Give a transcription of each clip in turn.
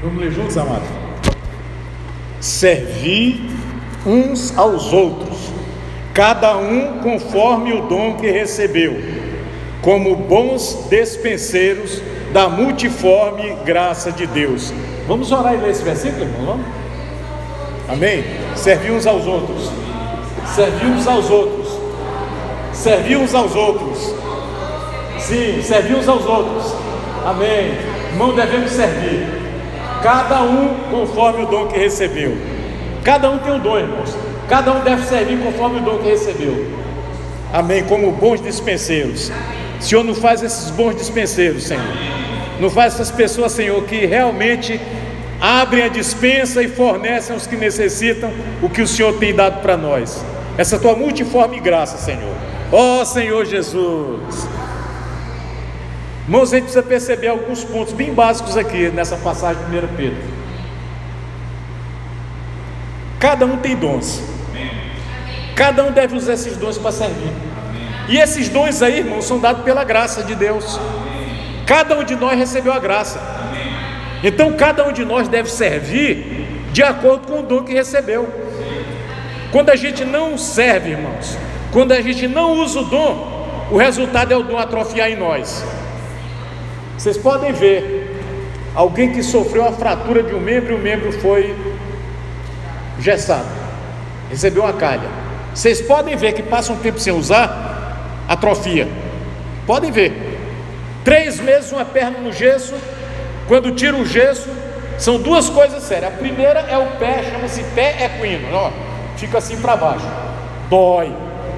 Vamos ler juntos, amados? Servi uns aos outros, cada um conforme o dom que recebeu, como bons despenseiros da multiforme graça de Deus. Vamos orar e ler esse versículo, irmão? Vamos? Amém? Servi uns aos outros, servi uns aos outros, servi uns aos outros. Sim, servi uns aos outros. Amém. Irmão, devemos servir cada um conforme o dom que recebeu. Cada um tem um dom, irmãos. Cada um deve servir conforme o dom que recebeu. Amém. Como bons dispenseiros. O Senhor não faz esses bons dispenseiros, Senhor. Não faz essas pessoas, Senhor, que realmente abrem a dispensa e fornecem aos que necessitam o que o Senhor tem dado para nós. Essa tua multiforme graça, Senhor. Ó oh, Senhor Jesus. Irmãos, a gente precisa perceber alguns pontos bem básicos aqui nessa passagem de 1 Pedro. Cada um tem dons. Cada um deve usar esses dons para servir. E esses dons aí, irmãos, são dados pela graça de Deus. Cada um de nós recebeu a graça. Então, cada um de nós deve servir de acordo com o dom que recebeu. Quando a gente não serve, irmãos, quando a gente não usa o dom, o resultado é o dom atrofiar em nós. Vocês podem ver alguém que sofreu a fratura de um membro e o membro foi gessado, recebeu uma calha. Vocês podem ver que passa um tempo sem usar, atrofia. Podem ver. Três meses uma perna no gesso, quando tira o gesso, são duas coisas sérias. A primeira é o pé, chama-se pé equino, ó, fica assim para baixo, dói,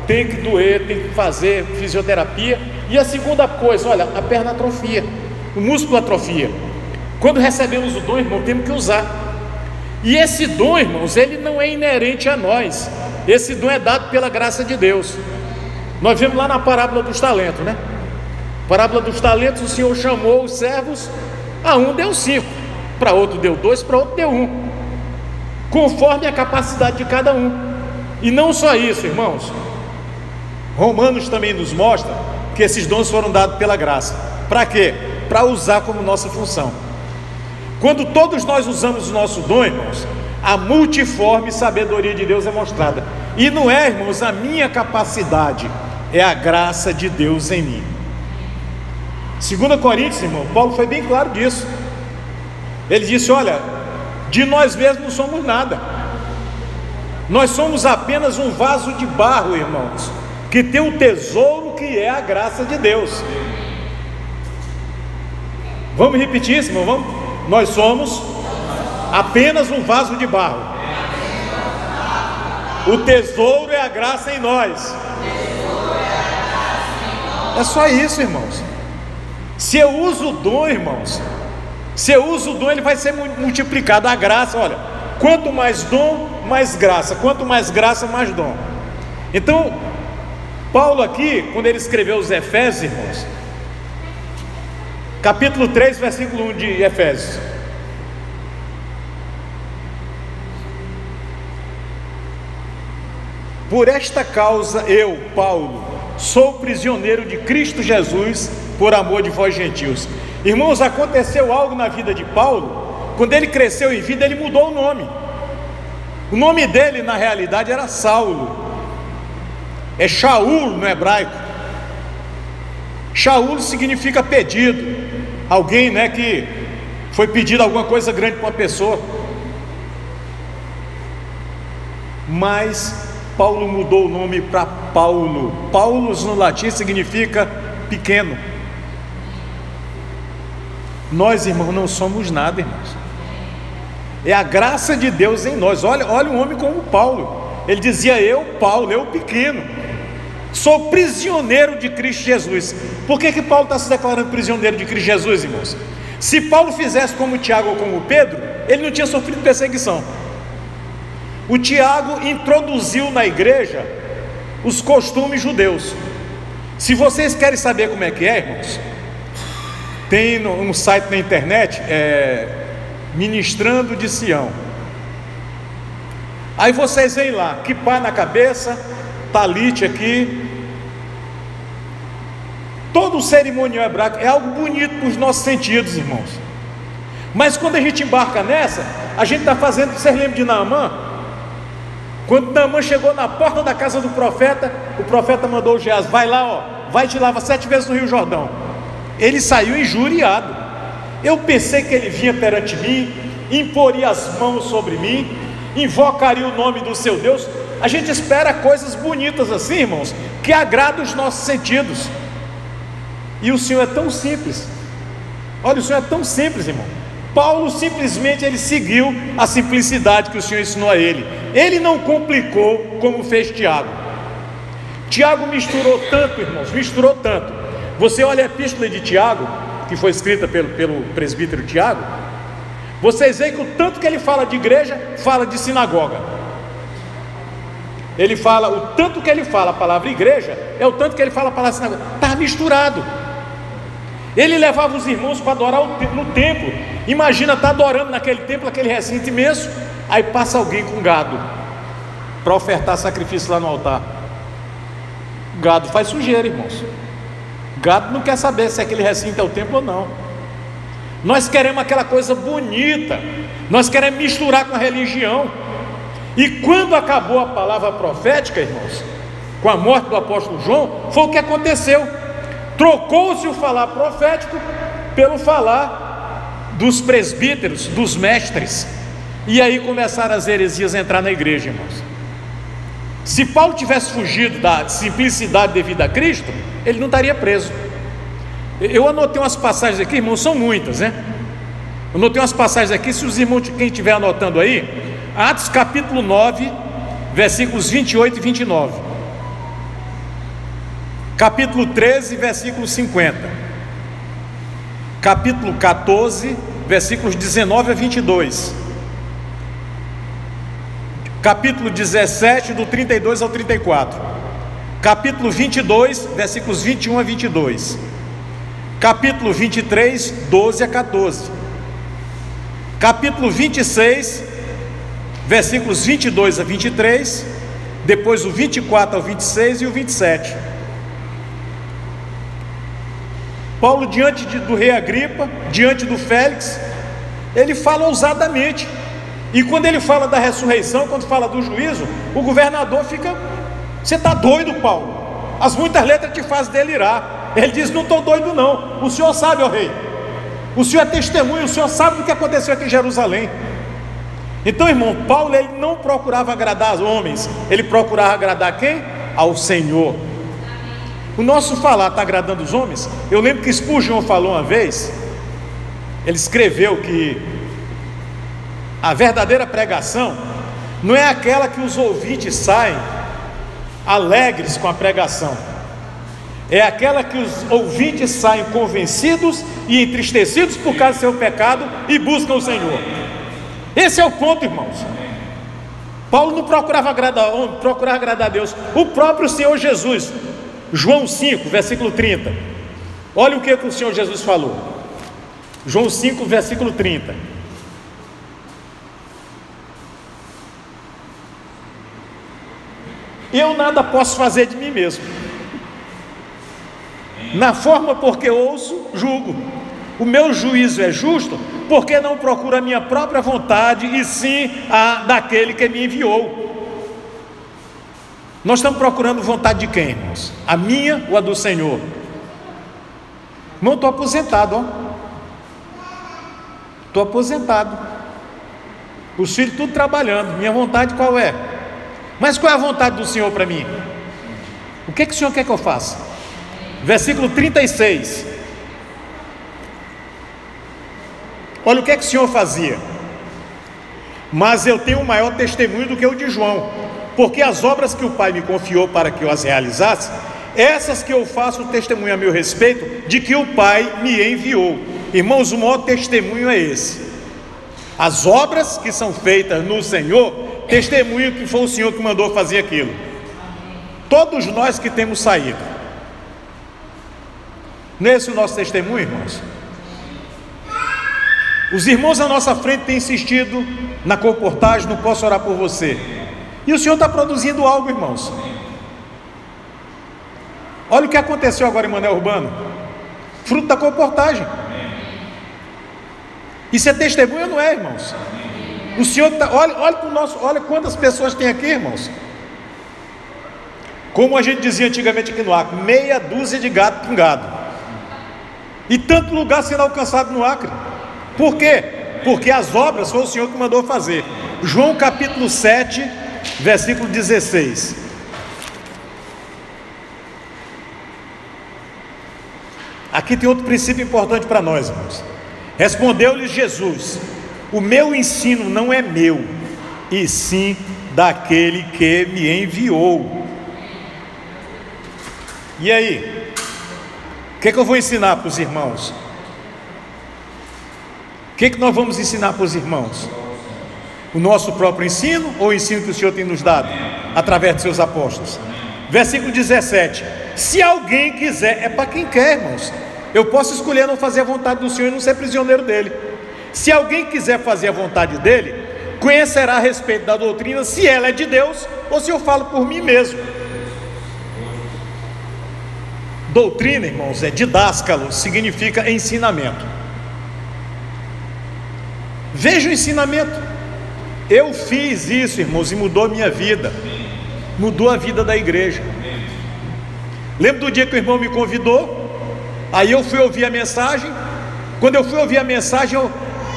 tem que doer, tem que fazer fisioterapia. E a segunda coisa, olha, a perna atrofia o músculo atrofia. Quando recebemos o dom, irmão, temos que usar. E esse dom, irmãos, ele não é inerente a nós. Esse dom é dado pela graça de Deus. Nós vemos lá na parábola dos talentos, né? Parábola dos talentos, o Senhor chamou os servos, a um deu cinco, para outro deu dois, para outro deu um, conforme a capacidade de cada um. E não só isso, irmãos. Romanos também nos mostra que esses dons foram dados pela graça. Para quê? Para usar como nossa função. Quando todos nós usamos o nosso dom, irmãos, a multiforme sabedoria de Deus é mostrada. E não é, irmãos, a minha capacidade, é a graça de Deus em mim. 2 Coríntios, irmão, Paulo foi bem claro disso. Ele disse: Olha, de nós mesmos não somos nada, nós somos apenas um vaso de barro, irmãos, que tem o tesouro que é a graça de Deus. Vamos repetir isso, irmão? Vamos? Nós somos apenas um vaso de barro. O tesouro é a graça em nós. É só isso, irmãos. Se eu uso o dom, irmãos, se eu uso o dom, ele vai ser multiplicado. A graça, olha, quanto mais dom, mais graça. Quanto mais graça, mais dom. Então, Paulo aqui, quando ele escreveu os Efésios, irmãos, capítulo 3, versículo 1 de Efésios. Por esta causa eu, Paulo, sou prisioneiro de Cristo Jesus por amor de vós gentios. Irmãos, aconteceu algo na vida de Paulo, quando ele cresceu em vida, ele mudou o nome. O nome dele, na realidade, era Saulo. É Shaul no hebraico. Shaul significa pedido alguém né, que foi pedido alguma coisa grande para uma pessoa. Mas Paulo mudou o nome para Paulo. Paulus no latim significa pequeno. Nós, irmãos, não somos nada, irmãos. É a graça de Deus em nós. Olha, olha um homem como Paulo. Ele dizia: Eu, Paulo, eu pequeno. Sou prisioneiro de Cristo Jesus. Por que, que Paulo está se declarando prisioneiro de Cristo Jesus, irmãos? Se Paulo fizesse como Tiago ou como Pedro, ele não tinha sofrido perseguição. O Tiago introduziu na igreja os costumes judeus. Se vocês querem saber como é que é, irmãos, tem um site na internet, é, Ministrando de Sião. Aí vocês veem lá, que pá na cabeça, talite aqui. Todo o cerimonial hebraico é algo bonito para os nossos sentidos, irmãos. Mas quando a gente embarca nessa, a gente está fazendo, vocês lembram de Naamã? Quando Naamã chegou na porta da casa do profeta, o profeta mandou o Geás, vai lá, ó, vai te lavar sete vezes no Rio Jordão. Ele saiu injuriado. Eu pensei que ele vinha perante mim, imporia as mãos sobre mim, invocaria o nome do seu Deus. A gente espera coisas bonitas assim, irmãos, que agradam os nossos sentidos. E o Senhor é tão simples. Olha, o Senhor é tão simples, irmão. Paulo simplesmente ele seguiu a simplicidade que o Senhor ensinou a ele. Ele não complicou como fez Tiago. Tiago misturou tanto, irmãos, misturou tanto. Você olha a epístola de Tiago, que foi escrita pelo, pelo presbítero Tiago, vocês veem que o tanto que ele fala de igreja, fala de sinagoga. Ele fala, o tanto que ele fala a palavra igreja, é o tanto que ele fala a palavra sinagoga. Está misturado. Ele levava os irmãos para adorar no templo. Imagina estar tá adorando naquele templo, aquele recinto imenso. Aí passa alguém com gado para ofertar sacrifício lá no altar. Gado faz sujeira, irmãos. Gado não quer saber se aquele recinto é o templo ou não. Nós queremos aquela coisa bonita. Nós queremos misturar com a religião. E quando acabou a palavra profética, irmãos, com a morte do apóstolo João, foi o que aconteceu. Trocou-se o falar profético pelo falar dos presbíteros, dos mestres. E aí começaram as heresias a entrar na igreja, irmãos. Se Paulo tivesse fugido da simplicidade devido a Cristo, ele não estaria preso. Eu anotei umas passagens aqui, irmãos, são muitas, né? Eu anotei umas passagens aqui, se os irmãos, quem estiver anotando aí, Atos capítulo 9, versículos 28 e 29 capítulo 13, versículo 50, capítulo 14, versículos 19 a 22, capítulo 17, do 32 ao 34, capítulo 22, versículos 21 a 22, capítulo 23, 12 a 14, capítulo 26, versículos 22 a 23, depois o 24 ao 26 e o 27. Paulo, diante de, do rei Agripa, diante do Félix, ele fala ousadamente. E quando ele fala da ressurreição, quando fala do juízo, o governador fica: Você está doido, Paulo? As muitas letras te fazem delirar. Ele diz: Não estou doido, não. O senhor sabe, ó rei. O senhor é testemunho, o senhor sabe do que aconteceu aqui em Jerusalém. Então, irmão, Paulo ele não procurava agradar os homens, ele procurava agradar quem? Ao Senhor. O nosso falar está agradando os homens? Eu lembro que Spurgeon falou uma vez, ele escreveu que a verdadeira pregação não é aquela que os ouvintes saem alegres com a pregação, é aquela que os ouvintes saem convencidos e entristecidos por causa do seu pecado e buscam o Senhor. Esse é o ponto, irmãos. Paulo não procurava agradar, procurava agradar a Deus, o próprio Senhor Jesus João 5, versículo 30. Olha o que, que o Senhor Jesus falou. João 5, versículo 30. Eu nada posso fazer de mim mesmo. Na forma porque ouço, julgo. O meu juízo é justo, porque não procuro a minha própria vontade, e sim a daquele que me enviou. Nós estamos procurando vontade de quem, irmãos? A minha ou a do Senhor? Irmão, estou aposentado, ó. Estou aposentado. Os filhos tudo trabalhando. Minha vontade qual é? Mas qual é a vontade do Senhor para mim? O que, é que o Senhor quer que eu faça? Versículo 36. Olha o que é que o Senhor fazia. Mas eu tenho um maior testemunho do que o de João porque as obras que o Pai me confiou para que eu as realizasse, essas que eu faço testemunho a meu respeito, de que o Pai me enviou. Irmãos, o maior testemunho é esse. As obras que são feitas no Senhor, testemunho que foi o Senhor que mandou fazer aquilo. Todos nós que temos saído. Nesse é o nosso testemunho, irmãos. Os irmãos à nossa frente têm insistido na comportagem, não posso orar por você. E o Senhor está produzindo algo, irmãos. Olha o que aconteceu agora em Mané Urbano fruto da comportagem. Isso é testemunho, não é, irmãos? O Senhor tá, olha, olha para o nosso, olha quantas pessoas tem aqui, irmãos. Como a gente dizia antigamente aqui no Acre, meia dúzia de gato pingado. E tanto lugar sendo alcançado no Acre. Por quê? Porque as obras foi o Senhor que mandou fazer. João capítulo 7, versículo 16. Aqui tem outro princípio importante para nós, irmãos. Respondeu-lhe Jesus: O meu ensino não é meu, e sim daquele que me enviou. E aí? O que, é que eu vou ensinar para os irmãos? O que, é que nós vamos ensinar para os irmãos? O nosso próprio ensino ou o ensino que o Senhor tem nos dado através de seus apóstolos? Versículo 17: Se alguém quiser, é para quem quer, irmãos. Eu posso escolher não fazer a vontade do Senhor e não ser prisioneiro dele. Se alguém quiser fazer a vontade dele, conhecerá a respeito da doutrina se ela é de Deus ou se eu falo por mim mesmo. Doutrina, irmãos, é didáscalo, significa ensinamento. Veja o ensinamento. Eu fiz isso, irmãos, e mudou a minha vida, mudou a vida da igreja. Lembro do dia que o irmão me convidou, aí eu fui ouvir a mensagem. Quando eu fui ouvir a mensagem, eu,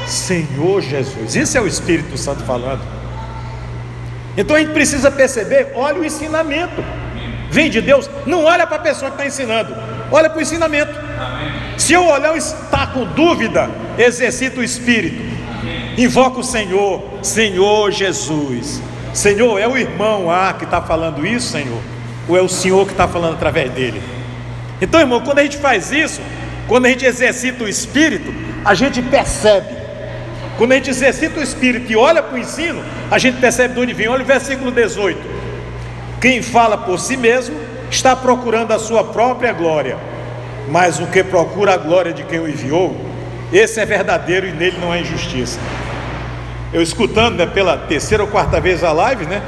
Senhor Jesus, isso é o Espírito Santo falando. Então a gente precisa perceber, olha o ensinamento vem de Deus, não olha para a pessoa que está ensinando, olha para o ensinamento. Se eu olhar está com dúvida, exercita o Espírito. Invoca o Senhor, Senhor Jesus. Senhor, é o irmão A que está falando isso, Senhor? Ou é o Senhor que está falando através dele? Então, irmão, quando a gente faz isso, quando a gente exercita o Espírito, a gente percebe. Quando a gente exercita o Espírito e olha para o ensino, a gente percebe de onde vem. Olha o versículo 18. Quem fala por si mesmo está procurando a sua própria glória, mas o que procura a glória de quem o enviou, esse é verdadeiro e nele não há injustiça. Eu escutando né, pela terceira ou quarta vez a live, né?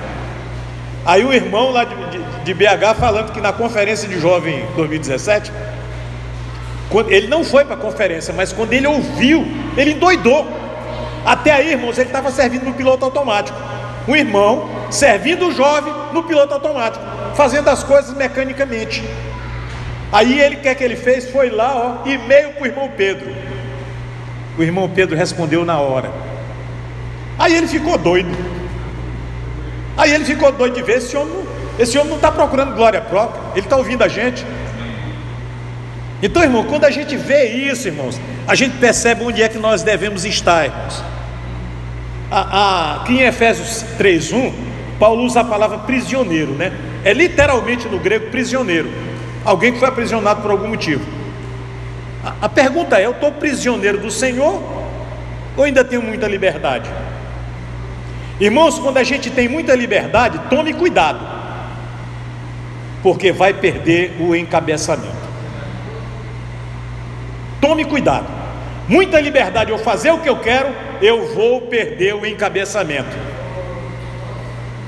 Aí o irmão lá de, de, de BH falando que na conferência de jovem 2017, quando, ele não foi para a conferência, mas quando ele ouviu, ele endoidou. Até aí, irmãos, ele estava servindo no piloto automático. Um irmão servindo o jovem no piloto automático, fazendo as coisas mecanicamente. Aí ele, o que é que ele fez? Foi lá, ó, e-mail para o irmão Pedro. O irmão Pedro respondeu na hora. Aí ele ficou doido. Aí ele ficou doido de ver esse homem. Esse homem não está procurando glória própria, ele está ouvindo a gente. Então, irmão, quando a gente vê isso, irmãos, a gente percebe onde é que nós devemos estar, irmãos. A, a, aqui em Efésios 3:1, Paulo usa a palavra prisioneiro, né? É literalmente no grego prisioneiro. Alguém que foi aprisionado por algum motivo. A, a pergunta é: eu estou prisioneiro do Senhor ou ainda tenho muita liberdade? Irmãos, quando a gente tem muita liberdade, tome cuidado, porque vai perder o encabeçamento. Tome cuidado. Muita liberdade, eu fazer o que eu quero, eu vou perder o encabeçamento.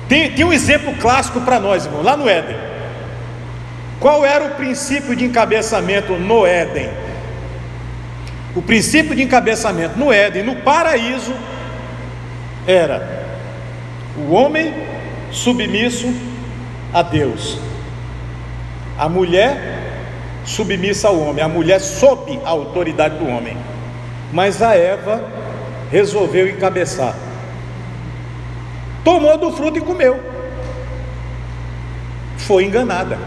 Tem, tem um exemplo clássico para nós, irmão, lá no Éden. Qual era o princípio de encabeçamento no Éden? O princípio de encabeçamento no Éden, no paraíso, era o homem submisso a Deus, a mulher submissa ao homem, a mulher sob a autoridade do homem. Mas a Eva resolveu encabeçar tomou do fruto e comeu. Foi enganada.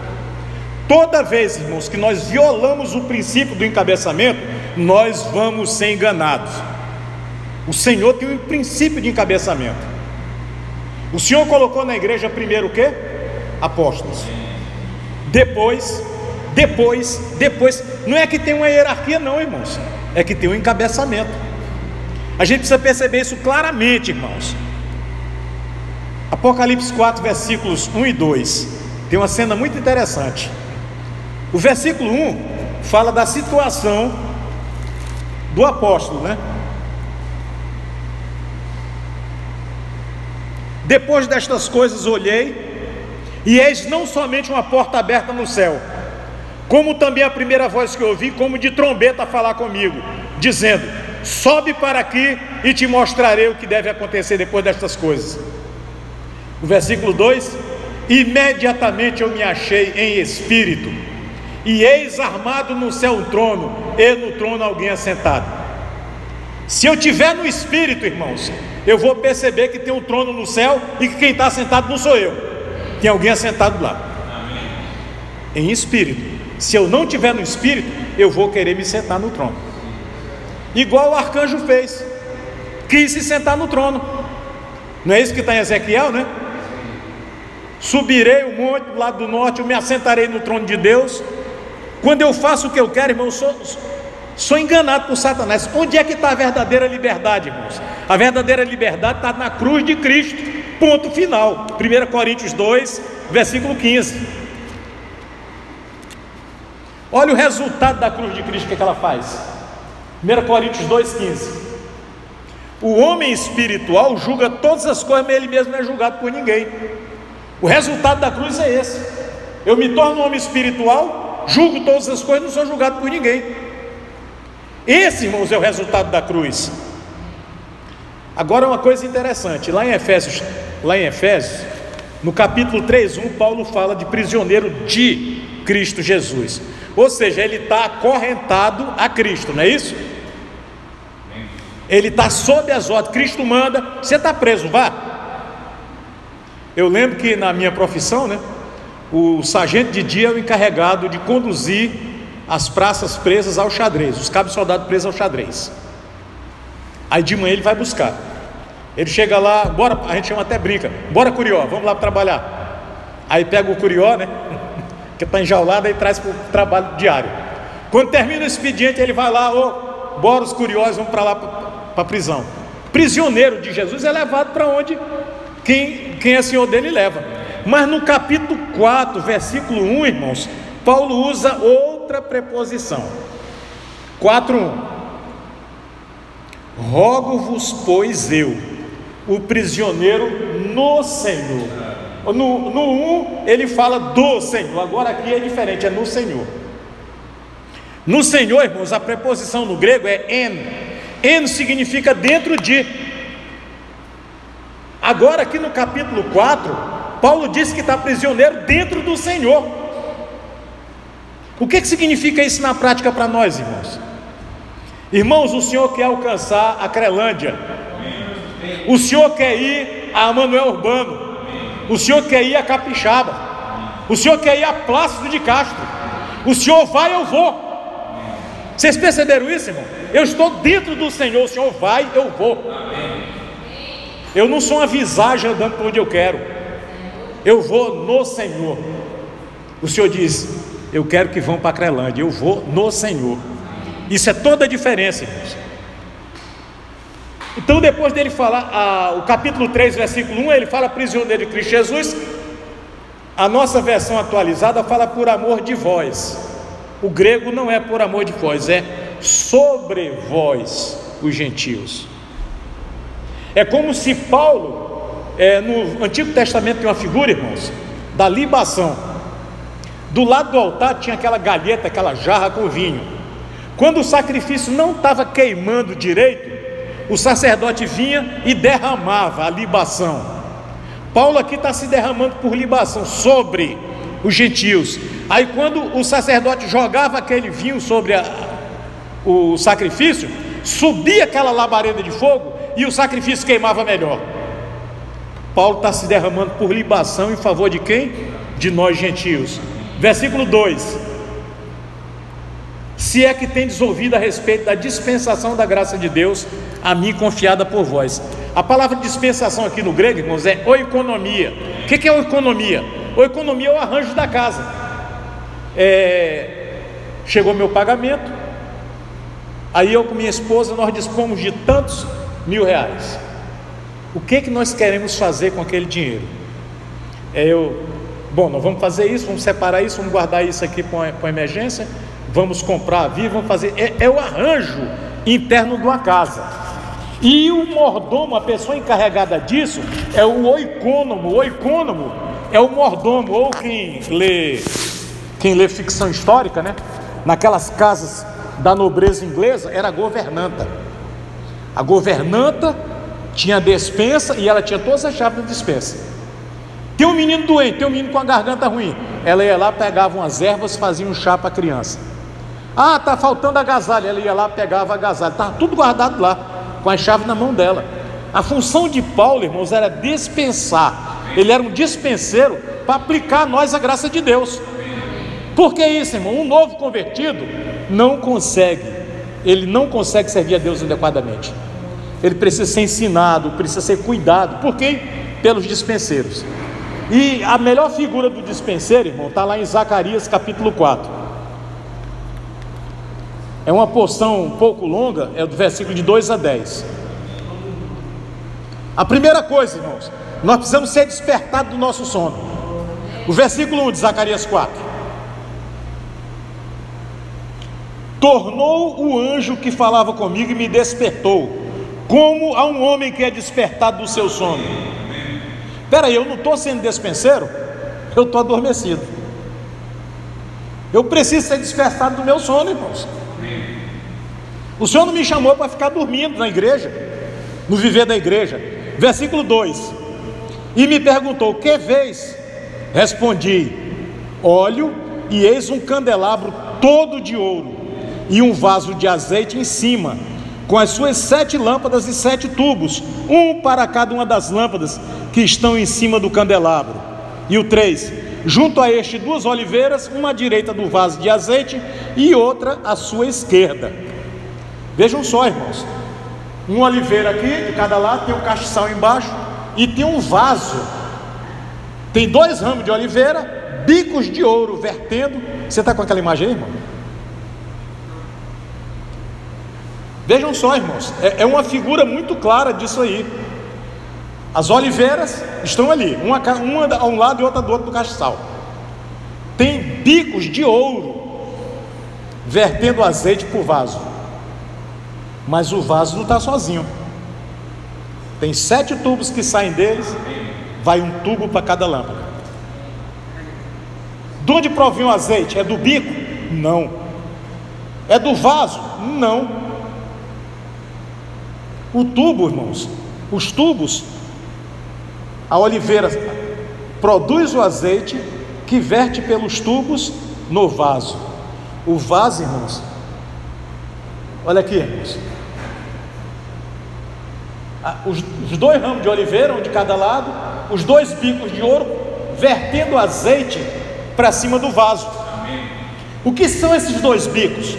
Toda vez, irmãos, que nós violamos o princípio do encabeçamento, nós vamos ser enganados. O Senhor tem um princípio de encabeçamento. O Senhor colocou na igreja primeiro o que? Apóstolos. Depois, depois, depois. Não é que tem uma hierarquia, não, irmãos. É que tem um encabeçamento. A gente precisa perceber isso claramente, irmãos. Apocalipse 4, versículos 1 e 2. Tem uma cena muito interessante. O versículo 1 fala da situação do apóstolo, né? Depois destas coisas olhei, e eis não somente uma porta aberta no céu, como também a primeira voz que ouvi, como de trombeta falar comigo, dizendo: Sobe para aqui e te mostrarei o que deve acontecer depois destas coisas. O versículo 2: Imediatamente eu me achei em espírito, e eis armado no céu um trono, e no trono alguém assentado. Se eu tiver no espírito, irmãos, eu vou perceber que tem um trono no céu e que quem está sentado não sou eu, tem alguém assentado lá. Em espírito. Se eu não tiver no espírito, eu vou querer me sentar no trono. Igual o arcanjo fez, quis se sentar no trono. Não é isso que está em Ezequiel, né? Subirei o monte do lado do norte, eu me assentarei no trono de Deus. Quando eu faço o que eu quero, irmão, eu sou, sou enganado por Satanás. Onde é que está a verdadeira liberdade, irmãos? A verdadeira liberdade está na cruz de Cristo. Ponto final. 1 Coríntios 2, versículo 15. Olha o resultado da cruz de Cristo, o que, é que ela faz? 1 Coríntios 2,15. O homem espiritual julga todas as coisas, mas ele mesmo não é julgado por ninguém. O resultado da cruz é esse. Eu me torno um homem espiritual, julgo todas as coisas, não sou julgado por ninguém. Esse, irmãos, é o resultado da cruz. Agora uma coisa interessante, lá em Efésios, lá em Efésios, no capítulo 3:1, Paulo fala de prisioneiro de Cristo Jesus. Ou seja, ele está acorrentado a Cristo, não é isso? Ele está sob as ordens, Cristo manda, você está preso, vá. Eu lembro que na minha profissão, né, o sargento de dia é o encarregado de conduzir as praças presas ao xadrez, os cabos soldados presos ao xadrez. Aí de manhã ele vai buscar. Ele chega lá, bora, a gente chama até brinca, bora Curió, vamos lá trabalhar. Aí pega o Curió, né? Que está enjaulado e traz para o trabalho diário. Quando termina o expediente, ele vai lá, ô, bora os curiosos, vamos para lá para a prisão. Prisioneiro de Jesus é levado para onde quem, quem é senhor dele leva. Mas no capítulo 4, versículo 1, irmãos, Paulo usa outra preposição. 4:1. Rogo-vos, pois eu, o prisioneiro no Senhor. No, no 1 ele fala do Senhor, agora aqui é diferente, é no Senhor. No Senhor, irmãos, a preposição no grego é en. En significa dentro de. Agora, aqui no capítulo 4, Paulo diz que está prisioneiro dentro do Senhor. O que, que significa isso na prática para nós, irmãos? Irmãos, o Senhor quer alcançar a Crelândia, o Senhor quer ir a Manuel Urbano, o Senhor quer ir a Capixaba, o Senhor quer ir a Plácido de Castro, o Senhor vai, eu vou. Vocês perceberam isso, irmão? Eu estou dentro do Senhor, o Senhor vai, eu vou. Eu não sou uma visagem andando por onde eu quero. Eu vou no Senhor. O Senhor diz: Eu quero que vão para a Crelândia. Eu vou no Senhor. Isso é toda a diferença, irmãos. Então, depois dele falar, a, o capítulo 3, versículo 1, ele fala prisioneiro de Cristo Jesus. A nossa versão atualizada fala por amor de vós. O grego não é por amor de vós, é sobre vós, os gentios. É como se Paulo, é, no Antigo Testamento tem uma figura, irmãos, da libação. Do lado do altar tinha aquela galheta, aquela jarra com vinho. Quando o sacrifício não estava queimando direito, o sacerdote vinha e derramava a libação. Paulo aqui está se derramando por libação sobre os gentios. Aí, quando o sacerdote jogava aquele vinho sobre a, o sacrifício, subia aquela labareda de fogo e o sacrifício queimava melhor. Paulo está se derramando por libação em favor de quem? De nós gentios. Versículo 2: Se é que tendes ouvido a respeito da dispensação da graça de Deus, a mim confiada por vós. A palavra dispensação aqui no grego, irmãos, é oikonomia. O que é oikonomia? Oikonomia é o arranjo da casa. É, chegou meu pagamento, aí eu com minha esposa nós dispomos de tantos mil reais. O que que nós queremos fazer com aquele dinheiro? É eu, bom, nós vamos fazer isso, vamos separar isso, vamos guardar isso aqui para emergência, vamos comprar a vida, vamos fazer. É, é o arranjo interno de uma casa. E o mordomo, a pessoa encarregada disso, é o oicônomo. O oicônomo é o mordomo, ou quem lê, quem lê ficção histórica, né? Naquelas casas da nobreza inglesa, era governanta. A governanta tinha a despensa e ela tinha todas as chaves da despensa. Tem um menino doente, tem um menino com a garganta ruim. Ela ia lá, pegava umas ervas, fazia um chá para a criança. Ah, tá faltando agasalho. Ela ia lá, pegava agasalho. Estava tudo guardado lá, com a chave na mão dela. A função de Paulo, irmãos, era dispensar. Ele era um dispenseiro para aplicar a nós a graça de Deus. Por que isso, irmão? Um novo convertido não consegue, ele não consegue servir a Deus adequadamente. Ele precisa ser ensinado, precisa ser cuidado. Por quem? Pelos dispenseiros. E a melhor figura do dispenseiro, irmão, está lá em Zacarias capítulo 4. É uma porção um pouco longa, é do versículo de 2 a 10. A primeira coisa, irmãos, nós precisamos ser despertados do nosso sono. O versículo 1 de Zacarias 4. Tornou o anjo que falava comigo e me despertou, como a um homem que é despertado do seu sono. Espera aí, eu não estou sendo despenseiro, eu estou adormecido. Eu preciso ser despertado do meu sono, irmãos. O Senhor não me chamou para ficar dormindo na igreja, no viver da igreja. Versículo 2: E me perguntou: Que vez? Respondi: Óleo, e eis um candelabro todo de ouro, e um vaso de azeite em cima, com as suas sete lâmpadas e sete tubos, um para cada uma das lâmpadas que estão em cima do candelabro. E o 3: Junto a este, duas oliveiras, uma à direita do vaso de azeite e outra à sua esquerda. Vejam só, irmãos, uma oliveira aqui, de cada lado, tem um castiçal embaixo e tem um vaso. Tem dois ramos de oliveira, bicos de ouro vertendo. Você está com aquela imagem aí, irmão? Vejam só, irmãos, é, é uma figura muito clara disso aí. As oliveiras estão ali, uma, uma a um lado e outra do outro do castiçal. Tem bicos de ouro vertendo azeite por vaso. Mas o vaso não está sozinho. Tem sete tubos que saem deles, vai um tubo para cada lâmpada. De onde provém o azeite? É do bico? Não. É do vaso? Não. O tubo, irmãos, os tubos, a oliveira produz o azeite que verte pelos tubos no vaso. O vaso, irmãos, olha aqui, irmãos, os, os dois ramos de oliveira, um de cada lado, os dois bicos de ouro, vertendo azeite para cima do vaso. O que são esses dois bicos?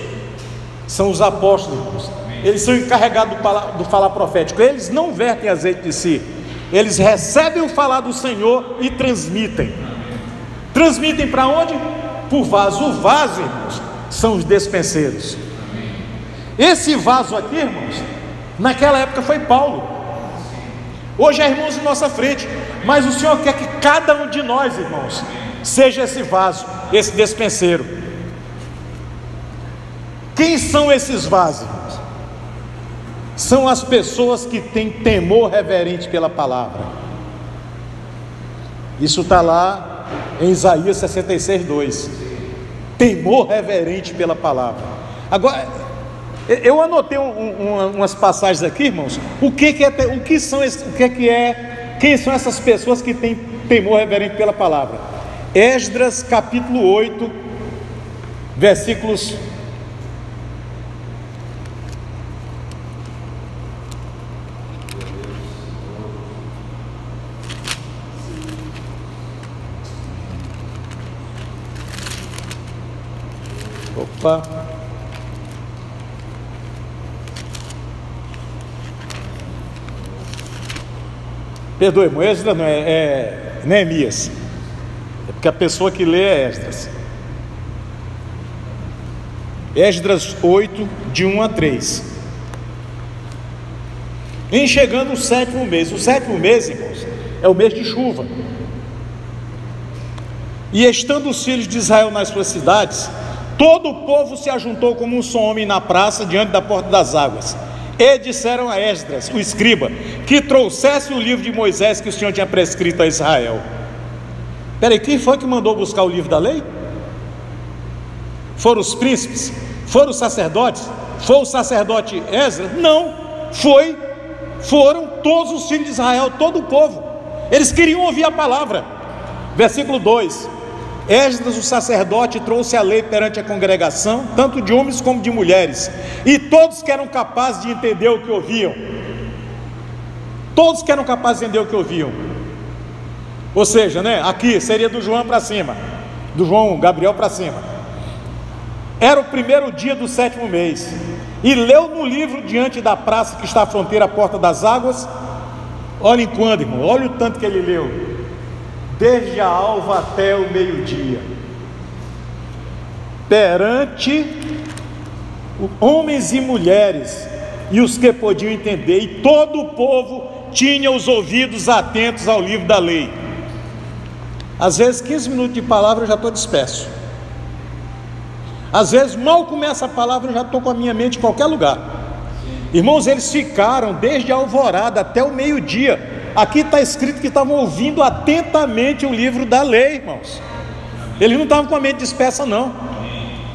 São os apóstolos, irmãos. Eles são encarregados do falar, profético. Eles não vertem azeite de si, eles recebem o falar do Senhor e transmitem. Transmitem para onde? Por vaso. O vaso, irmãos, são os despenseiros. Esse vaso aqui, irmãos, naquela época foi Paulo. Hoje é irmãos em nossa frente, mas o Senhor quer que cada um de nós, irmãos, seja esse vaso, esse despenseiro. Quem são esses vasos? São as pessoas que têm temor reverente pela palavra. Isso está lá em Isaías 66, 2. Temor reverente pela palavra. Agora, eu anotei um, um, umas passagens aqui, irmãos. O que, que é, o que são, o que, que é, quem são essas pessoas que têm temor reverente pela palavra? Esdras capítulo 8, versículos Opa. Perdoe, Moesdras não é, é Neemias. É porque a pessoa que lê é Esdras. Esdras 8, de 1 a 3. Em chegando o sétimo mês, o sétimo mês, irmãos, é o mês de chuva. E estando os filhos de Israel nas suas cidades, todo o povo se ajuntou como um só homem na praça diante da porta das águas. E disseram a Esdras, o escriba, que trouxesse o livro de Moisés que o Senhor tinha prescrito a Israel. Peraí, quem foi que mandou buscar o livro da lei? Foram os príncipes? Foram os sacerdotes? Foi o sacerdote Esdras? Não, foi foram todos os filhos de Israel, todo o povo. Eles queriam ouvir a palavra. Versículo 2: Esdras, o sacerdote, trouxe a lei perante a congregação, tanto de homens como de mulheres, e todos que eram capazes de entender o que ouviam. Todos que eram capazes de entender o que ouviam. Ou seja, né, aqui seria do João para cima, do João Gabriel para cima. Era o primeiro dia do sétimo mês, e leu no livro diante da praça que está à fronteira, à porta das águas. Olhem quando, irmão, olha o tanto que ele leu desde a alva até o meio-dia, perante homens e mulheres, e os que podiam entender, e todo o povo tinha os ouvidos atentos ao livro da lei. Às vezes, 15 minutos de palavra eu já estou disperso. Às vezes, mal começa a palavra, eu já estou com a minha mente em qualquer lugar. Irmãos, eles ficaram desde a alvorada até o meio-dia Aqui está escrito que estavam ouvindo atentamente o livro da lei, irmãos. Eles não estavam com a mente dispersa, não.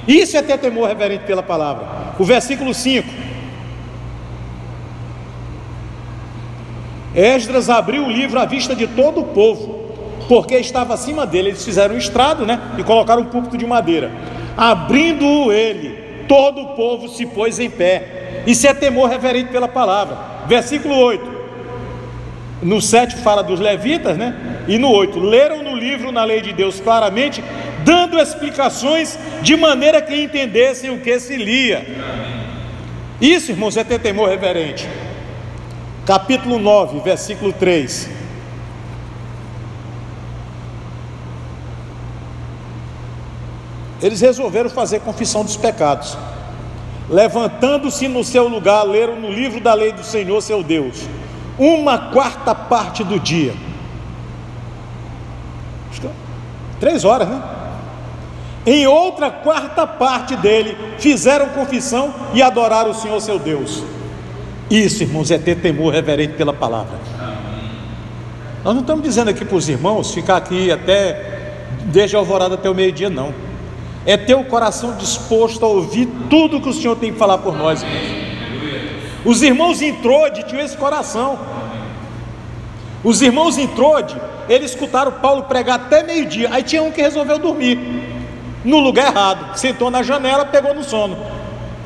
Isso é ter temor reverente pela palavra. O versículo 5. Esdras abriu o livro à vista de todo o povo, porque estava acima dele. Eles fizeram um estrado, né? E colocaram um púlpito de madeira. Abrindo-o ele, todo o povo se pôs em pé. Isso é temor reverente pela palavra. Versículo 8. No 7 fala dos levitas, né? E no 8, leram no livro, na lei de Deus, claramente, dando explicações de maneira que entendessem o que se lia. Isso, irmãos, é ter temor reverente. Capítulo 9, versículo 3. Eles resolveram fazer confissão dos pecados. Levantando-se no seu lugar, leram no livro da lei do Senhor, seu Deus uma quarta parte do dia. Três horas, né? Em outra quarta parte dele, fizeram confissão e adoraram o Senhor seu Deus. Isso, irmãos, é ter temor reverente pela palavra. Nós não estamos dizendo aqui para os irmãos ficar aqui até desde a alvorada até o meio-dia, não. É ter o coração disposto a ouvir tudo que o Senhor tem que falar por nós, irmãos. Os irmãos em Trode tinham esse coração. Os irmãos em Trode, eles escutaram Paulo pregar até meio-dia. Aí tinha um que resolveu dormir no lugar errado. Sentou na janela, pegou no sono.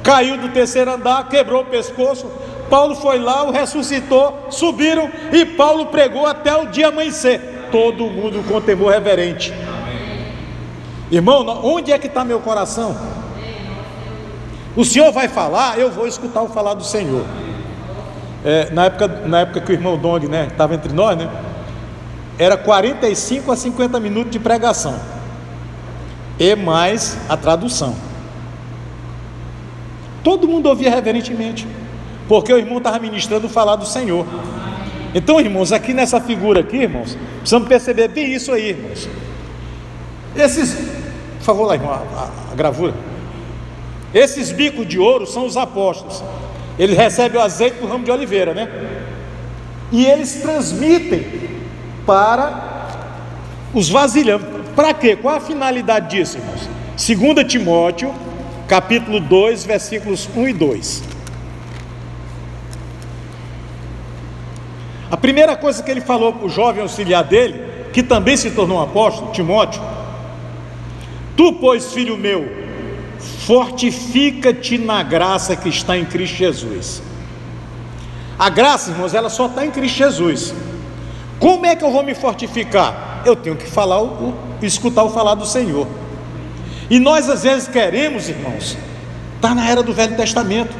Caiu do terceiro andar, quebrou o pescoço. Paulo foi lá, o ressuscitou, subiram e Paulo pregou até o dia amanhecer. Todo mundo com temor reverente. Irmão, onde é que está meu coração? O Senhor vai falar, eu vou escutar o falar do Senhor. É, na, época, na época que o irmão Dong estava né, entre nós, né, era 45 a 50 minutos de pregação e mais a tradução. Todo mundo ouvia reverentemente, porque o irmão estava ministrando o falar do Senhor. Então, irmãos, aqui nessa figura aqui, irmãos, precisamos perceber bem isso aí, irmãos. Esses, por favor, lá, irmão, a, a, a gravura. Esses bicos de ouro são os apóstolos. Eles recebem o azeite do ramo de oliveira, né? E eles transmitem para os vasilhames. Para quê? Qual a finalidade disso, irmãos? 2 Timóteo, capítulo 2, versículos 1 e 2. A primeira coisa que ele falou para o jovem auxiliar dele, que também se tornou um apóstolo, Timóteo: Tu, pois, filho meu, fortifica-te na graça que está em Cristo Jesus. A graça, irmãos, ela só está em Cristo Jesus. Como é que eu vou me fortificar? Eu tenho que falar, o, escutar o falar do Senhor. E nós às vezes queremos, irmãos, está na era do Velho Testamento,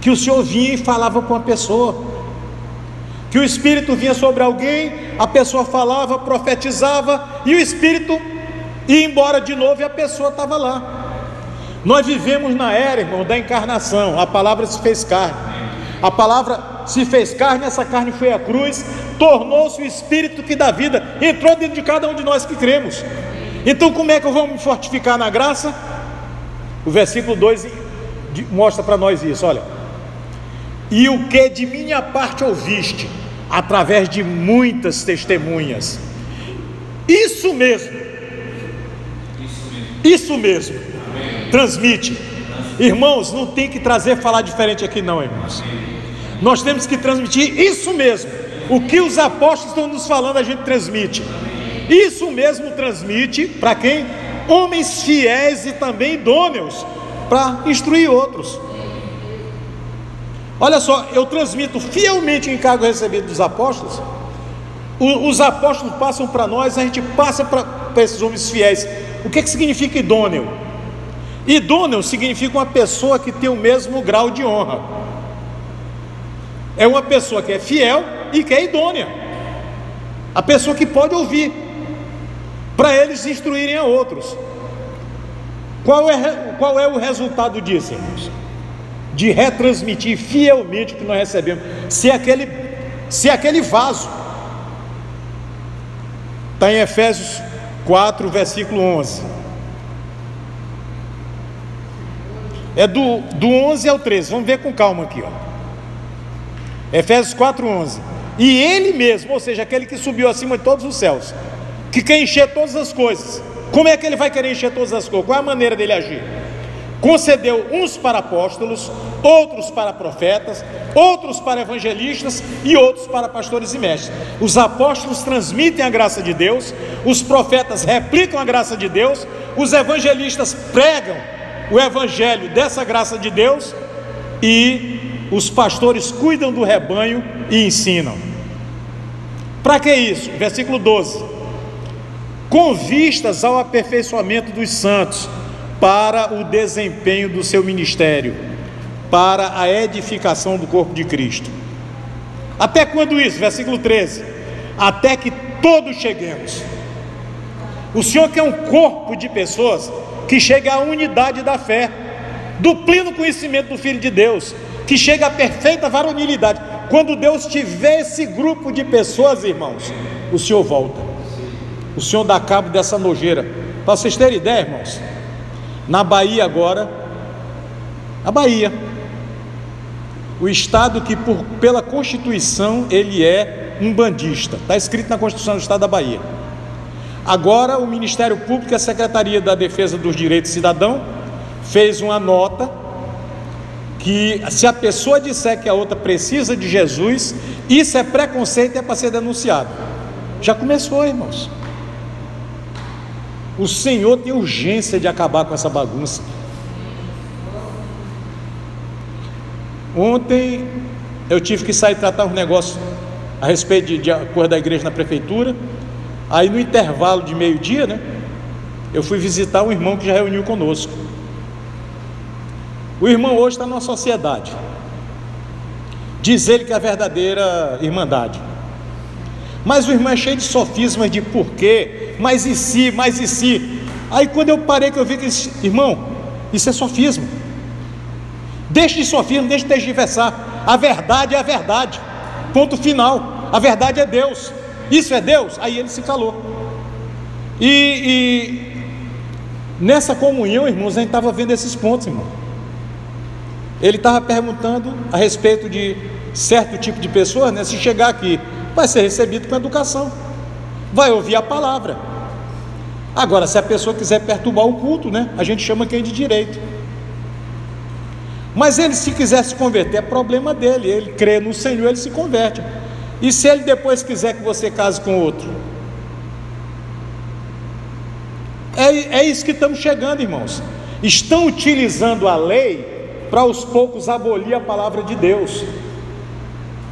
que o Senhor vinha e falava com a pessoa, que o Espírito vinha sobre alguém, a pessoa falava, profetizava, e o Espírito ia embora de novo e a pessoa estava lá. Nós vivemos na era, irmão, da encarnação. A palavra se fez carne. A palavra se fez carne, essa carne foi a cruz, tornou-se o espírito que dá vida, entrou dentro de cada um de nós que cremos. Então, como é que eu vou me fortificar na graça? O versículo 2 mostra para nós isso, olha. E o que de minha parte ouviste, através de muitas testemunhas. Isso mesmo. Isso mesmo transmite. Irmãos, não tem que trazer falar diferente aqui, não, irmãos. Nós temos que transmitir isso mesmo. O que os apóstolos estão nos falando, a gente transmite. Isso mesmo transmite para quem? Homens fiéis e também idôneos para instruir outros. Olha só, eu transmito fielmente o encargo recebido dos apóstolos. os apóstolos passam para nós, a gente passa para esses homens fiéis. O que, que significa idôneo? Idôneo significa uma pessoa que tem o mesmo grau de honra. É uma pessoa que é fiel e que é idônea. A pessoa que pode ouvir, para eles instruírem a outros. Qual é, qual é o resultado disso, irmãos? De retransmitir fielmente o que nós recebemos. Se aquele, se aquele vaso, está em Efésios 4, versículo 11. É do, do 11 ao 13, vamos ver com calma aqui. Ó. Efésios 4, 11. E ele mesmo, ou seja, aquele que subiu acima de todos os céus, que quer encher todas as coisas. Como é que ele vai querer encher todas as coisas? Qual é a maneira dele agir? Concedeu uns para apóstolos, outros para profetas, outros para evangelistas e outros para pastores e mestres. Os apóstolos transmitem a graça de Deus, os profetas replicam a graça de Deus, os evangelistas pregam o evangelho dessa graça de Deus e os pastores cuidam do rebanho e ensinam. Para que isso? Versículo 12. Com vistas ao aperfeiçoamento dos santos, para o desempenho do seu ministério, para a edificação do corpo de Cristo. Até quando isso? Versículo 13. Até que todos cheguemos. O Senhor quer um corpo de pessoas que chegue à unidade da fé, do pleno conhecimento do Filho de Deus, que chegue à perfeita varonilidade. Quando Deus tiver esse grupo de pessoas, irmãos, o Senhor volta. O Senhor dá cabo dessa nojeira. Para vocês terem ideia, irmãos, na Bahia agora, a Bahia, o estado que por, pela Constituição ele é um bandista, está escrito na Constituição do Estado da Bahia. Agora o Ministério Público e a Secretaria da Defesa dos Direitos do Cidadão fez uma nota que se a pessoa disser que a outra precisa de Jesus, isso é preconceito e é para ser denunciado. Já começou, irmãos. O Senhor tem urgência de acabar com essa bagunça. Ontem eu tive que sair tratar um negócio a respeito de, de coisa da igreja na prefeitura. Aí no intervalo de meio-dia, né? Eu fui visitar um irmão que já reuniu conosco. O irmão hoje está numa sociedade. Diz ele que é a verdadeira irmandade. Mas o irmão é cheio de sofismas de porquê, mas e se, mas e se. Aí quando eu parei que eu vi que, irmão, isso é sofismo. Deixe de sofismo, deixe de tergiversar. A verdade é a verdade. Ponto final. A verdade é Deus. Isso é Deus? Aí ele se calou. E, e nessa comunhão, irmãos, a gente estava vendo esses pontos, irmão. Ele estava perguntando a respeito de certo tipo de pessoa, né? Se chegar aqui, vai ser recebido com educação, vai ouvir a palavra. Agora, se a pessoa quiser perturbar o culto, né? A gente chama quem de direito. Mas ele, se quiser se converter, é problema dele. Ele crê no Senhor, ele se converte. E se ele depois quiser que você case com outro? É, é isso que estamos chegando, irmãos. Estão utilizando a lei para aos poucos abolir a palavra de Deus.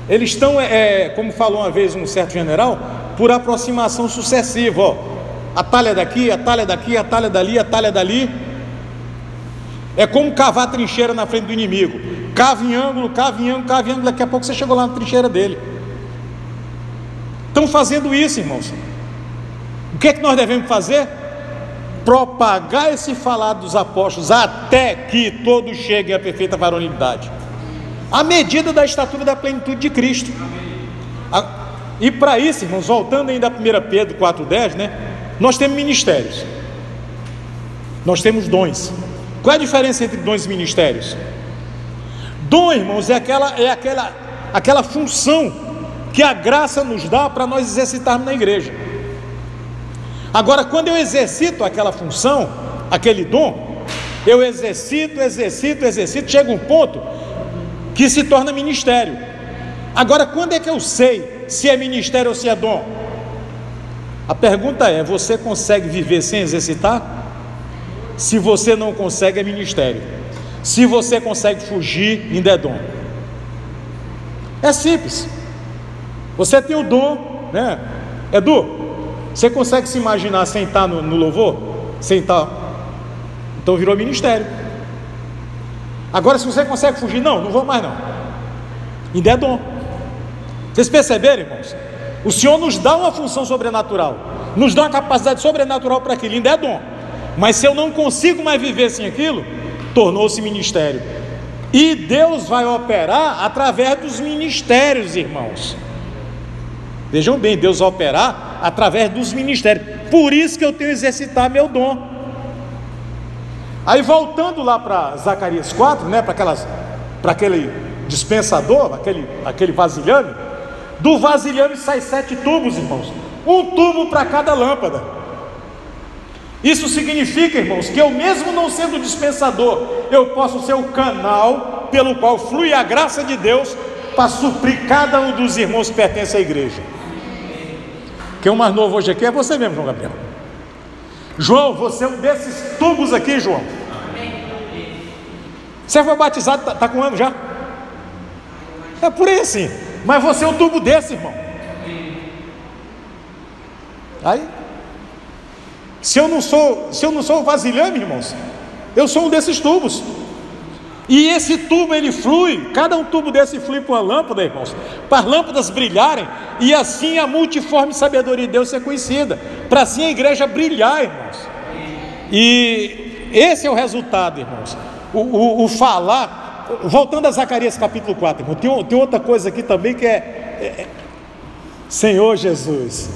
Eles estão, é, é, como falou uma vez um certo general, por aproximação sucessiva, ó. A talha daqui, a talha daqui, a talha dali, a talha dali. É como cavar trincheira na frente do inimigo. Cava em ângulo, cava em ângulo, cava em ângulo, daqui a pouco você chegou lá na trincheira dele. Estão fazendo isso, irmãos. O que é que nós devemos fazer? propagar esse falar dos apóstolos até que todos cheguem à perfeita varonilidade, à medida da estatura da plenitude de Cristo. E para isso, irmãos, voltando ainda a 1 Pedro 4,10, né? Nós temos ministérios, nós temos dons. Qual é a diferença entre dons e ministérios? Dom, irmãos, é aquela, é aquela, aquela função que a graça nos dá para nós exercitarmos na igreja. Agora, quando eu exercito aquela função, aquele dom, eu exercito, exercito, exercito, chega um ponto que se torna ministério. Agora, quando é que eu sei se é ministério ou se é dom? A pergunta é: você consegue viver sem exercitar? Se você não consegue, é ministério. Se você consegue fugir, ainda é dom. É simples. Você tem o dom, né? Edu, você consegue se imaginar sentar no, no louvor? Sentar. Então virou ministério. Agora, se você consegue fugir, não, não vou mais não. Ainda é dom. Vocês perceberam, irmãos? O Senhor nos dá uma função sobrenatural, nos dá uma capacidade sobrenatural para aquilo, ainda é dom. Mas se eu não consigo mais viver sem aquilo, tornou-se ministério. E Deus vai operar através dos ministérios, irmãos. Vejam bem, Deus vai operar através dos ministérios. Por isso que eu tenho que exercitar meu dom. Aí voltando lá para Zacarias 4, né, para aquelas para aquele dispensador, aquele aquele vasilhame, do vasilhame sai sete tubos, irmãos. Um tubo para cada lâmpada. Isso significa, irmãos, que eu mesmo não sendo dispensador, eu posso ser o canal pelo qual flui a graça de Deus para suprir cada um dos irmãos que pertence à igreja. Quem é o mais novo hoje aqui é você mesmo, João Gabriel. João, você é um desses tubos aqui, João. Você foi batizado, está tá com um ano já? É por aí assim. Mas você é um tubo desse, irmão. Aí, se eu não sou, se eu não sou vasilhame, irmãos, eu sou um desses tubos. E esse tubo ele flui, cada um tubo desse flui para uma lâmpada, irmãos, para as lâmpadas brilharem e assim a multiforme sabedoria de Deus ser conhecida, para assim a igreja brilhar, irmãos. E esse é o resultado, irmãos. O, o, o falar, voltando a Zacarias capítulo 4, irmão, tem, tem outra coisa aqui também que é, é, é Senhor Jesus.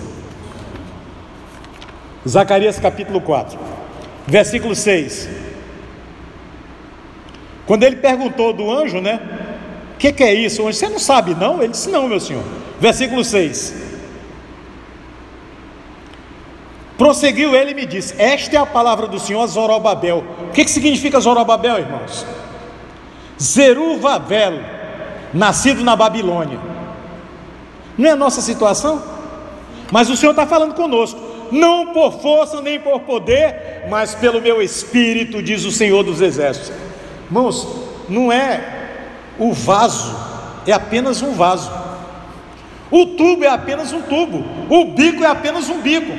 Zacarias capítulo 4, versículo 6. Quando ele perguntou do anjo, né? O que, que, é isso? O anjo, você não sabe, não? Ele disse, não, meu senhor. Versículo 6. Prosseguiu ele e me disse: Esta é a palavra do Senhor, Zorobabel. O que, que significa Zorobabel, irmãos? Zeruvavel, nascido na Babilônia. Não é a nossa situação? Mas o Senhor está falando conosco, não por força nem por poder, mas pelo meu espírito, diz o Senhor dos Exércitos. Irmãos, não é o vaso, é apenas um vaso. O tubo é apenas um tubo. O bico é apenas um bico.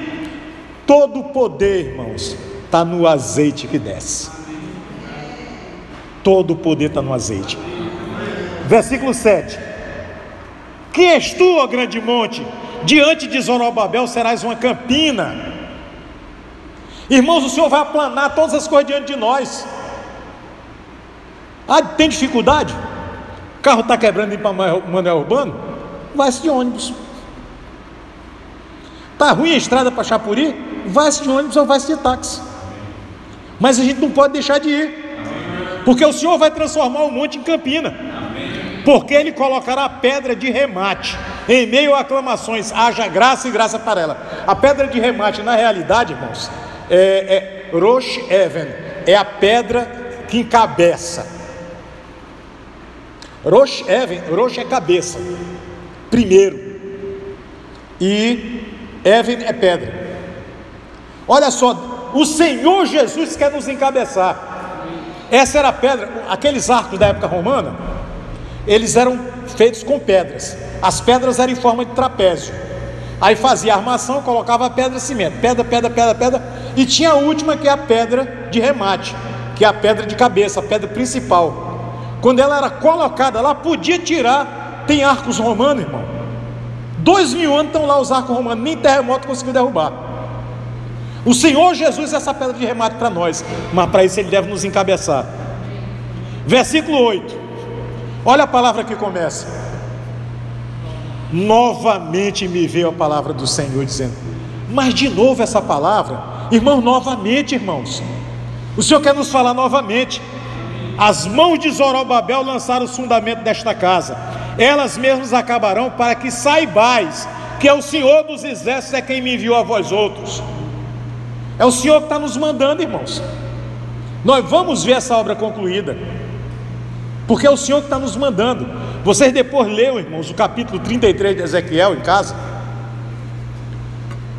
Todo o poder, irmãos, está no azeite que desce. Todo o poder está no azeite. Versículo 7. Que és tu, ó grande monte? Diante de Zorobabel serás uma campina. Irmãos, o Senhor vai aplanar todas as coisas diante de nós. Ah, tem dificuldade? O carro está quebrando para Manuel Urbano? Vai-se de ônibus. Está ruim a estrada para Chapuri? Vai-se de ônibus ou vai-se de táxi. Mas a gente não pode deixar de ir. Porque o Senhor vai transformar o monte em campina. Porque Ele colocará a pedra de remate. Em meio a aclamações, haja graça e graça para ela. A pedra de remate, na realidade, irmãos, é, é Rosh Even, é a pedra que encabeça. Rosh Even, Rosh é cabeça, primeiro, e Even é pedra. Olha só, o Senhor Jesus quer nos encabeçar. Essa era a pedra, aqueles arcos da época romana, eles eram feitos com pedras. As pedras eram em forma de trapézio. Aí fazia armação, colocava pedra cimento, pedra, pedra, pedra, pedra, e tinha a última que é a pedra de remate, que é a pedra de cabeça, a pedra principal quando ela era colocada lá, podia tirar. Tem arcos romanos, irmão. Dois mil anos estão lá os arcos romanos, nem terremoto conseguiu derrubar. O Senhor Jesus é essa pedra de remate para nós, mas para isso Ele deve nos encabeçar. Versículo 8, olha a palavra que começa. Novamente me veio a palavra do Senhor dizendo, mas de novo essa palavra, irmão, novamente, irmãos. O Senhor quer nos falar novamente. As mãos de Zorobabel lançaram os fundamentos desta casa. Elas mesmas acabarão para que saibais que é o Senhor dos exércitos é quem me enviou a vós outros. É o Senhor que está nos mandando, irmãos. Nós vamos ver essa obra concluída, porque é o Senhor que está nos mandando. Vocês depois leiam, irmãos, o capítulo 33 de Ezequiel em casa.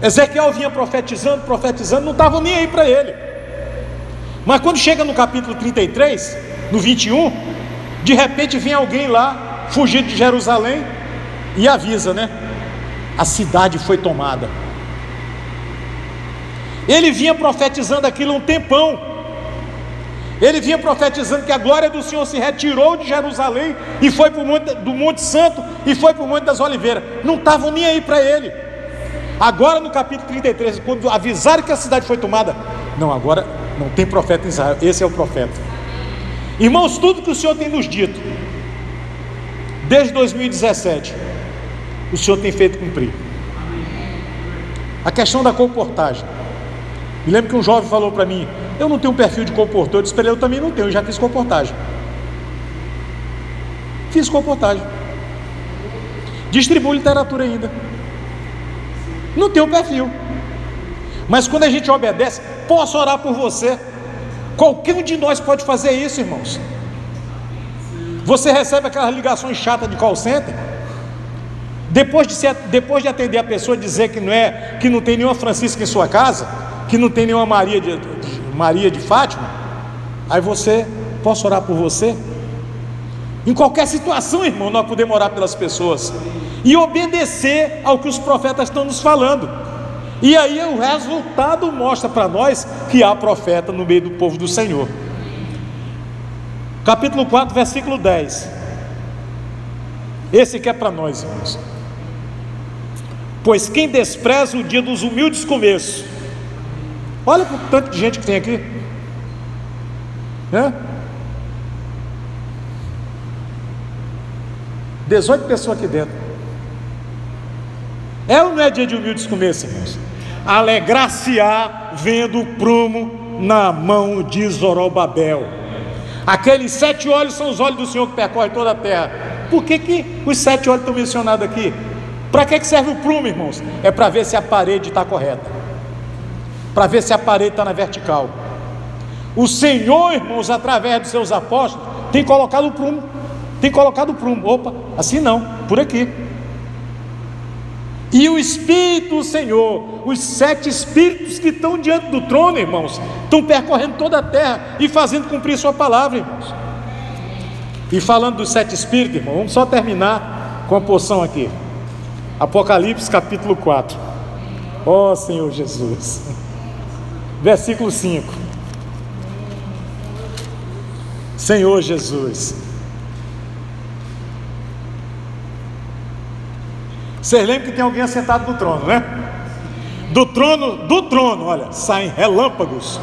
Ezequiel vinha profetizando, profetizando, não estavam nem aí para ele. Mas quando chega no capítulo 33, no 21, de repente vem alguém lá, fugido de Jerusalém, e avisa, né? A cidade foi tomada. Ele vinha profetizando aquilo um tempão. Ele vinha profetizando que a glória do Senhor se retirou de Jerusalém e foi para o monte, do Monte Santo e foi para o Monte das Oliveiras. Não estavam nem aí para ele. Agora no capítulo 33, quando avisaram que a cidade foi tomada, não, agora não tem profeta em Israel, esse é o profeta. Irmãos, tudo que o Senhor tem nos dito, desde 2017, o Senhor tem feito cumprir. A questão da comportagem. Me lembro que um jovem falou para mim: Eu não tenho um perfil de comportor. Eu disse Eu também não tenho, eu já fiz comportagem. Fiz comportagem. Distribuo literatura ainda. Não tenho perfil. Mas quando a gente obedece, posso orar por você. Qualquer um de nós pode fazer isso, irmãos. Você recebe aquelas ligações chatas de call center. Depois de, ser, depois de atender a pessoa dizer que não é, que não tem nenhuma Francisca em sua casa, que não tem nenhuma Maria de, Maria de Fátima, aí você, posso orar por você? Em qualquer situação, irmão, nós podemos orar pelas pessoas e obedecer ao que os profetas estão nos falando. E aí o resultado mostra para nós que há profeta no meio do povo do Senhor. Capítulo 4, versículo 10. Esse que é para nós, irmãos. Pois quem despreza o dia dos humildes começos, olha o tanto de gente que tem aqui, né? 18 pessoas aqui dentro. É ou não é dia de humildes começos, irmãos? Alegrar-se-á vendo o prumo na mão de Zorobabel. Aqueles sete olhos são os olhos do Senhor que percorre toda a terra. Por que, que os sete olhos estão mencionados aqui? Para que, que serve o prumo, irmãos? É para ver se a parede está correta, para ver se a parede está na vertical. O Senhor, irmãos, através dos seus apóstolos, tem colocado o prumo, tem colocado o prumo. Opa, assim não, por aqui. E o Espírito do Senhor, os sete Espíritos que estão diante do trono, irmãos, estão percorrendo toda a terra e fazendo cumprir Sua palavra, irmãos. E falando dos sete Espíritos, irmãos, vamos só terminar com a porção aqui. Apocalipse capítulo 4. Ó oh, Senhor Jesus. Versículo 5. Senhor Jesus. Vocês lembram que tem alguém assentado no trono, né? Do trono, do trono, olha, saem relâmpagos,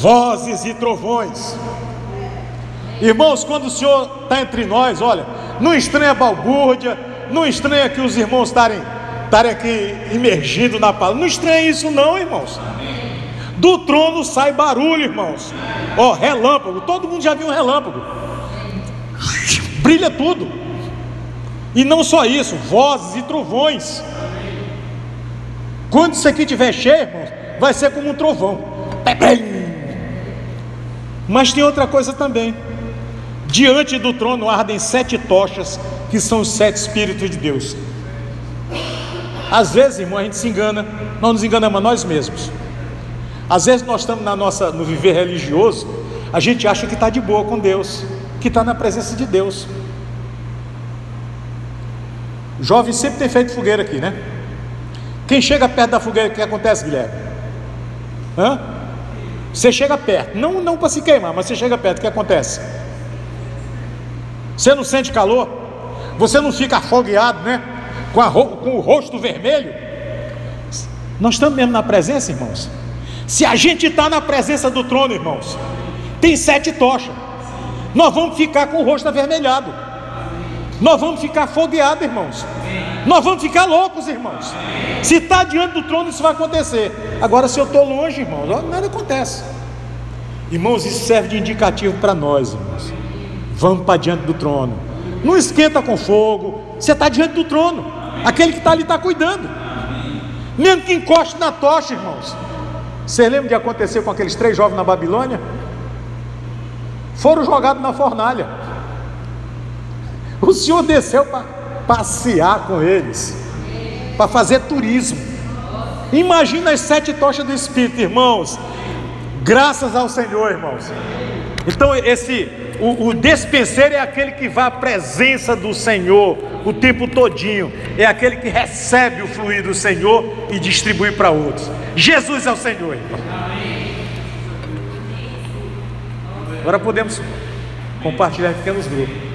vozes e trovões. Irmãos, quando o Senhor está entre nós, olha, não estranha a balbúrdia, não estranha que os irmãos estarem, aqui imergindo na palavra, não estranha isso, não, irmãos. Do trono sai barulho, irmãos. Ó, oh, relâmpago, todo mundo já viu um relâmpago, brilha tudo. E não só isso, vozes e trovões. Quando isso aqui estiver cheio, irmãos, vai ser como um trovão. Mas tem outra coisa também. Diante do trono ardem sete tochas, que são os sete Espíritos de Deus. Às vezes, irmão, a gente se engana, nós nos enganamos a nós mesmos. Às vezes nós estamos na nossa, no viver religioso, a gente acha que está de boa com Deus, que está na presença de Deus. Jovem sempre tem feito fogueira aqui, né? Quem chega perto da fogueira, o que acontece, Guilherme? Hã? Você chega perto, não, não para se queimar, mas você chega perto, o que acontece? Você não sente calor? Você não fica afogueado, né? Com, a, com o rosto vermelho? Nós estamos mesmo na presença, irmãos. Se a gente está na presença do trono, irmãos, tem sete tochas. Nós vamos ficar com o rosto avermelhado. Nós vamos ficar fogueados, irmãos. Nós vamos ficar loucos, irmãos. Se está diante do trono, isso vai acontecer. Agora, se eu estou longe, irmãos, nada acontece. Irmãos, isso serve de indicativo para nós, irmãos. Vamos para diante do trono. Não esquenta com fogo. Você está diante do trono. Aquele que está ali está cuidando. Mesmo que encoste na tocha, irmãos. Você lembra de acontecer com aqueles três jovens na Babilônia? Foram jogados na fornalha. O Senhor desceu para passear com eles, para fazer turismo. Imagina as sete tochas do Espírito, irmãos. Graças ao Senhor, irmãos. Então, esse o, o despenseiro é aquele que vai à presença do Senhor o tempo todinho. É aquele que recebe o fluir do Senhor e distribui para outros. Jesus é o Senhor, irmão. Agora podemos compartilhar pequenos grupos.